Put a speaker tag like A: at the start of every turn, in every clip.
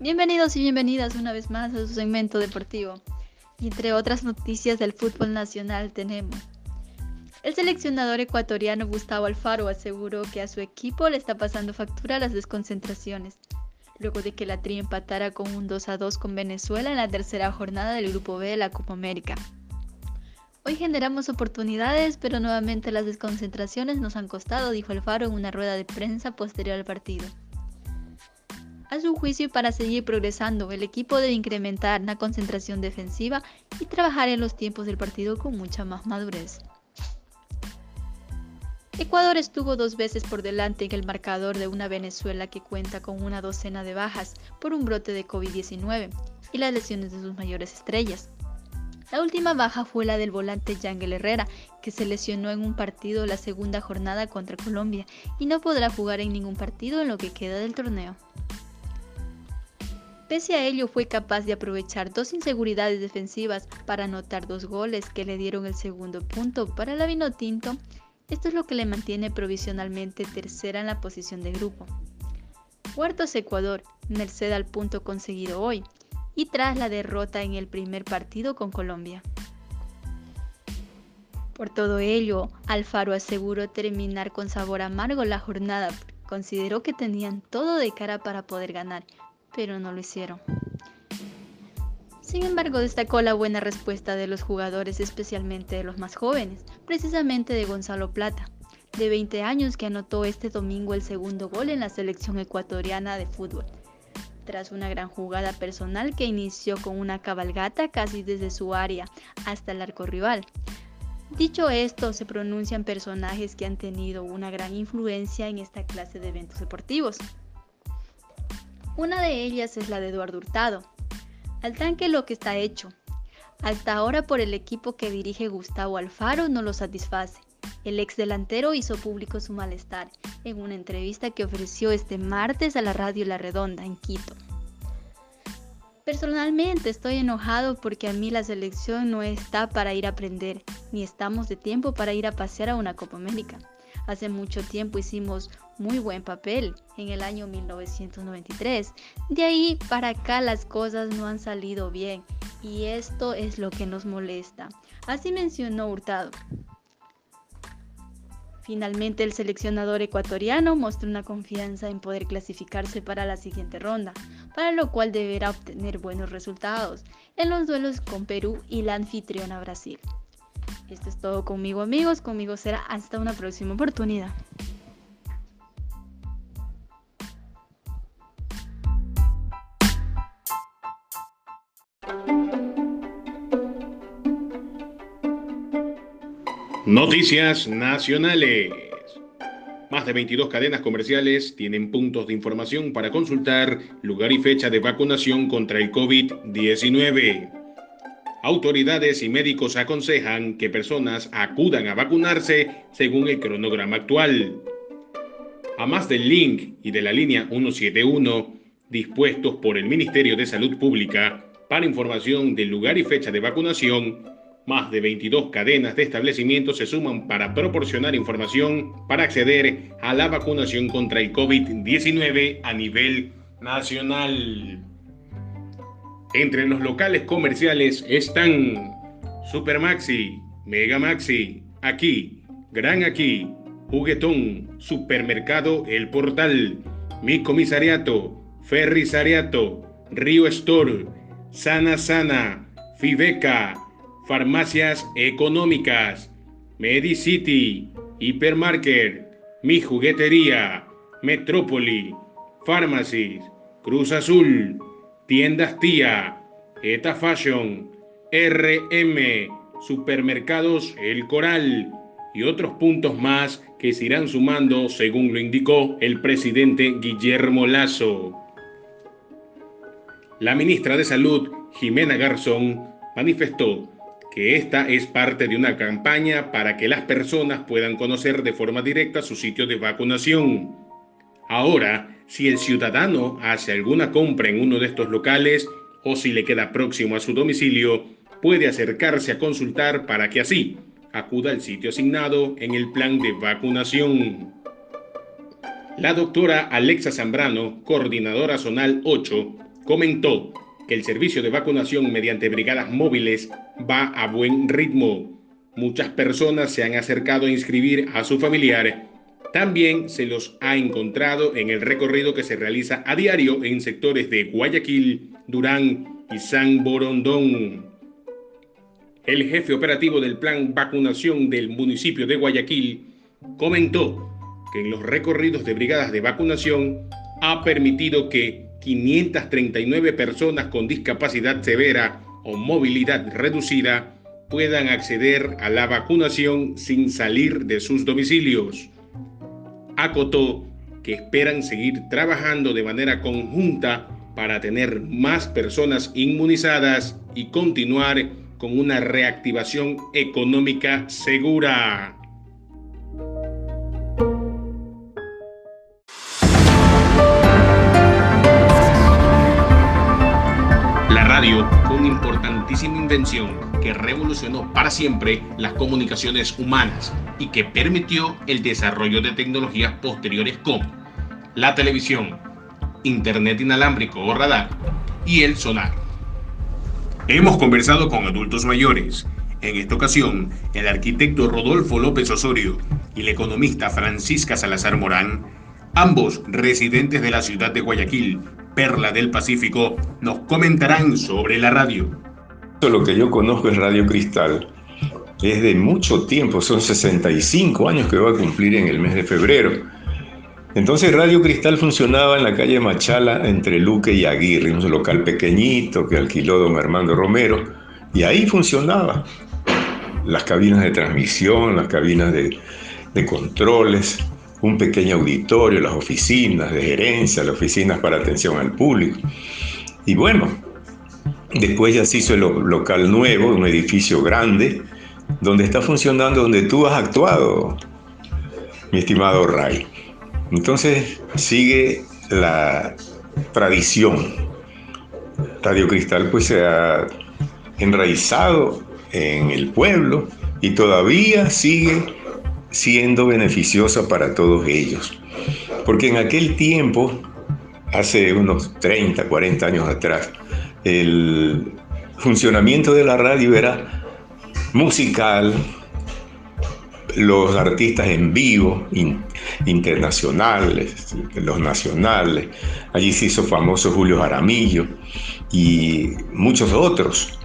A: Bienvenidos y bienvenidas una vez más a su segmento deportivo. Y entre otras noticias del fútbol nacional tenemos. El seleccionador ecuatoriano Gustavo Alfaro aseguró que a su equipo le está pasando factura las desconcentraciones, luego de que la Tri empatara con un 2 a 2 con Venezuela en la tercera jornada del Grupo B de la Copa América. Hoy generamos oportunidades, pero nuevamente las desconcentraciones nos han costado, dijo Alfaro en una rueda de prensa posterior al partido. A su juicio, para seguir progresando, el equipo debe incrementar la concentración defensiva y trabajar en los tiempos del partido con mucha más madurez. Ecuador estuvo dos veces por delante en el marcador de una Venezuela que cuenta con una docena de bajas por un brote de COVID-19 y las lesiones de sus mayores estrellas. La última baja fue la del volante Yangel Herrera, que se lesionó en un partido la segunda jornada contra Colombia y no podrá jugar en ningún partido en lo que queda del torneo. Pese a ello, fue capaz de aprovechar dos inseguridades defensivas para anotar dos goles que le dieron el segundo punto para la Vinotinto. Esto es lo que le mantiene provisionalmente tercera en la posición de grupo. Huertos Ecuador, merced al punto conseguido hoy, y tras la derrota en el primer partido con Colombia. Por todo ello, Alfaro aseguró terminar con sabor amargo la jornada. Consideró que tenían todo de cara para poder ganar, pero no lo hicieron. Sin embargo, destacó la buena respuesta de los jugadores, especialmente de los más jóvenes, precisamente de Gonzalo Plata, de 20 años que anotó este domingo el segundo gol en la selección ecuatoriana de fútbol, tras una gran jugada personal que inició con una cabalgata casi desde su área hasta el arco rival. Dicho esto, se pronuncian personajes que han tenido una gran influencia en esta clase de eventos deportivos. Una de ellas es la de Eduardo Hurtado. Al tanque lo que está hecho. Hasta ahora por el equipo que dirige Gustavo Alfaro no lo satisface. El ex delantero hizo público su malestar en una entrevista que ofreció este martes a la radio La Redonda en Quito. Personalmente estoy enojado porque a mí la selección no está para ir a aprender, ni estamos de tiempo para ir a pasear a una Copa América. Hace mucho tiempo hicimos muy buen papel en el año 1993. De ahí para acá las cosas no han salido bien y esto es lo que nos molesta. Así mencionó Hurtado. Finalmente el seleccionador ecuatoriano mostró una confianza en poder clasificarse para la siguiente ronda, para lo cual deberá obtener buenos resultados en los duelos con Perú y la anfitriona Brasil. Esto es todo conmigo amigos, conmigo será hasta una próxima oportunidad.
B: Noticias nacionales. Más de 22 cadenas comerciales tienen puntos de información para consultar lugar y fecha de vacunación contra el COVID-19. Autoridades y médicos aconsejan que personas acudan a vacunarse según el cronograma actual. A más del link y de la línea 171 dispuestos por el Ministerio de Salud Pública para información del lugar y fecha de vacunación, más de 22 cadenas de establecimientos se suman para proporcionar información para acceder a la vacunación contra el COVID-19 a nivel nacional. Entre los locales comerciales están Supermaxi, Mega Maxi, Aquí, Gran Aquí, Juguetón, Supermercado El Portal, Mi Comisariato, Ferrisariato, Río Store, Sana Sana, Fibeca, Farmacias Económicas, Medicity, Hipermarket, Mi Juguetería, Metrópoli, Pharmacies, Cruz Azul, Tiendas Tía, Eta Fashion, RM, Supermercados El Coral y otros puntos más que se irán sumando según lo indicó el presidente Guillermo Lazo. La ministra de Salud, Jimena Garzón, manifestó que esta es parte de una campaña para que las personas puedan conocer de forma directa su sitio de vacunación. Ahora, si el ciudadano hace alguna compra en uno de estos locales o si le queda próximo a su domicilio, puede acercarse a consultar para que así acuda al sitio asignado en el plan de vacunación. La doctora Alexa Zambrano, coordinadora zonal 8, comentó que el servicio de vacunación mediante brigadas móviles va a buen ritmo. Muchas personas se han acercado a inscribir a su familiar. También se los ha encontrado en el recorrido que se realiza a diario en sectores de Guayaquil, Durán y San Borondón. El jefe operativo del plan vacunación del municipio de Guayaquil comentó que en los recorridos de brigadas de vacunación ha permitido que 539 personas con discapacidad severa o movilidad reducida puedan acceder a la vacunación sin salir de sus domicilios. Acotó que esperan seguir trabajando de manera conjunta para tener más personas inmunizadas y continuar con una reactivación económica segura. La radio fue una importantísima invención que revolucionó para siempre las comunicaciones humanas y que permitió el desarrollo de tecnologías posteriores como la televisión, internet inalámbrico o radar y el sonar. Hemos conversado con adultos mayores. En esta ocasión, el arquitecto Rodolfo López Osorio y la economista Francisca Salazar Morán, ambos residentes de la ciudad de Guayaquil, Perla del Pacífico, nos comentarán sobre la radio.
C: Lo que yo conozco es Radio Cristal. Es de mucho tiempo, son 65 años que va a cumplir en el mes de febrero entonces Radio Cristal funcionaba en la calle Machala entre Luque y Aguirre, un local pequeñito que alquiló don Armando Romero, y ahí funcionaba. Las cabinas de transmisión, las cabinas de, controles, un pequeño auditorio, las oficinas de gerencia, las oficinas para atención al público. Y bueno, después ya se hizo el local nuevo, un edificio grande, donde está funcionando, donde tú has actuado, mi estimado Ray. Entonces sigue la tradición. Radio Cristal pues se ha enraizado en el pueblo y todavía sigue siendo beneficiosa para todos ellos. Porque en aquel tiempo, hace unos 30, 40 años atrás, el funcionamiento de la radio era musical, los artistas en vivo, internacionales, los nacionales. Allí se hizo famoso Julio Jaramillo y muchos otros.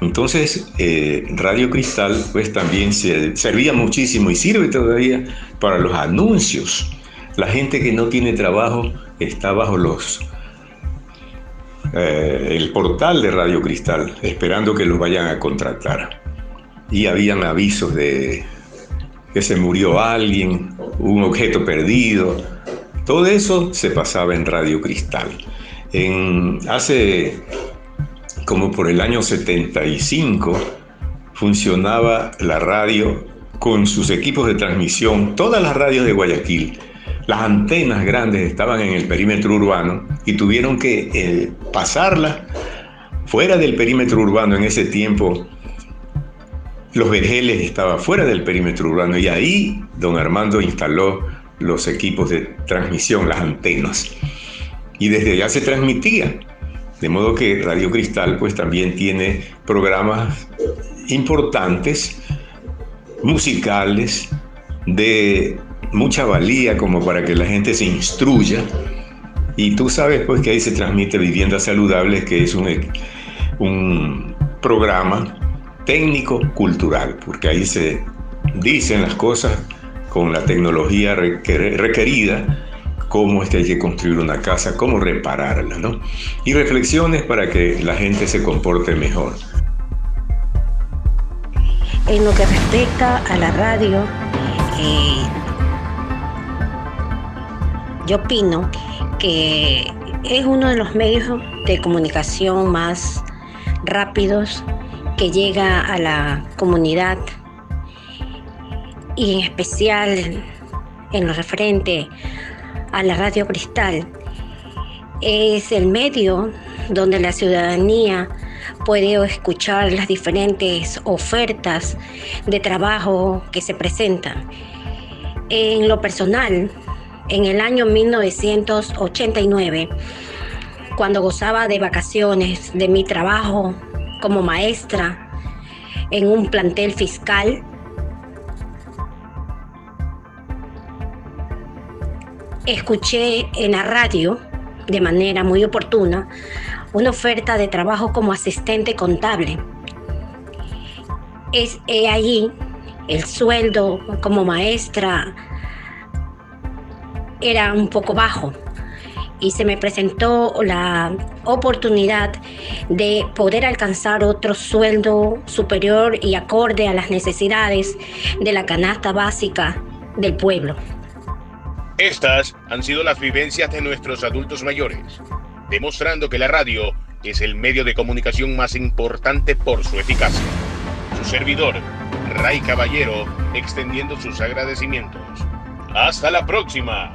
C: Entonces, eh, Radio Cristal pues también se, servía muchísimo y sirve todavía para los anuncios. La gente que no tiene trabajo está bajo los eh, el portal de Radio Cristal, esperando que los vayan a contratar. Y habían avisos de que se murió alguien, un objeto perdido. Todo eso se pasaba en Radio Cristal. En, hace como por el año 75 funcionaba la radio con sus equipos de transmisión, todas las radios de Guayaquil. Las antenas grandes estaban en el perímetro urbano y tuvieron que eh, pasarlas fuera del perímetro urbano en ese tiempo los Vergeles estaba fuera del perímetro urbano y ahí don Armando instaló los equipos de transmisión, las antenas. Y desde allá se transmitía. De modo que Radio Cristal pues también tiene programas importantes, musicales, de mucha valía como para que la gente se instruya. Y tú sabes pues que ahí se transmite Viviendas Saludables, que es un, un programa técnico-cultural, porque ahí se dicen las cosas con la tecnología requerida, cómo es que hay que construir una casa, cómo repararla, ¿no? Y reflexiones para que la gente se comporte mejor.
D: En lo que respecta a la radio, eh, yo opino que es uno de los medios de comunicación más rápidos que llega a la comunidad y en especial en lo referente a la radio cristal es el medio donde la ciudadanía puede escuchar las diferentes ofertas de trabajo que se presentan. En lo personal, en el año 1989, cuando gozaba de vacaciones de mi trabajo como maestra en un plantel fiscal, escuché en la radio de manera muy oportuna una oferta de trabajo como asistente contable. Es ahí el sueldo como maestra era un poco bajo y se me presentó la oportunidad de poder alcanzar otro sueldo superior y acorde a las necesidades de la canasta básica del pueblo.
B: Estas han sido las vivencias de nuestros adultos mayores, demostrando que la radio es el medio de comunicación más importante por su eficacia. Su servidor, Ray Caballero, extendiendo sus agradecimientos. Hasta la próxima.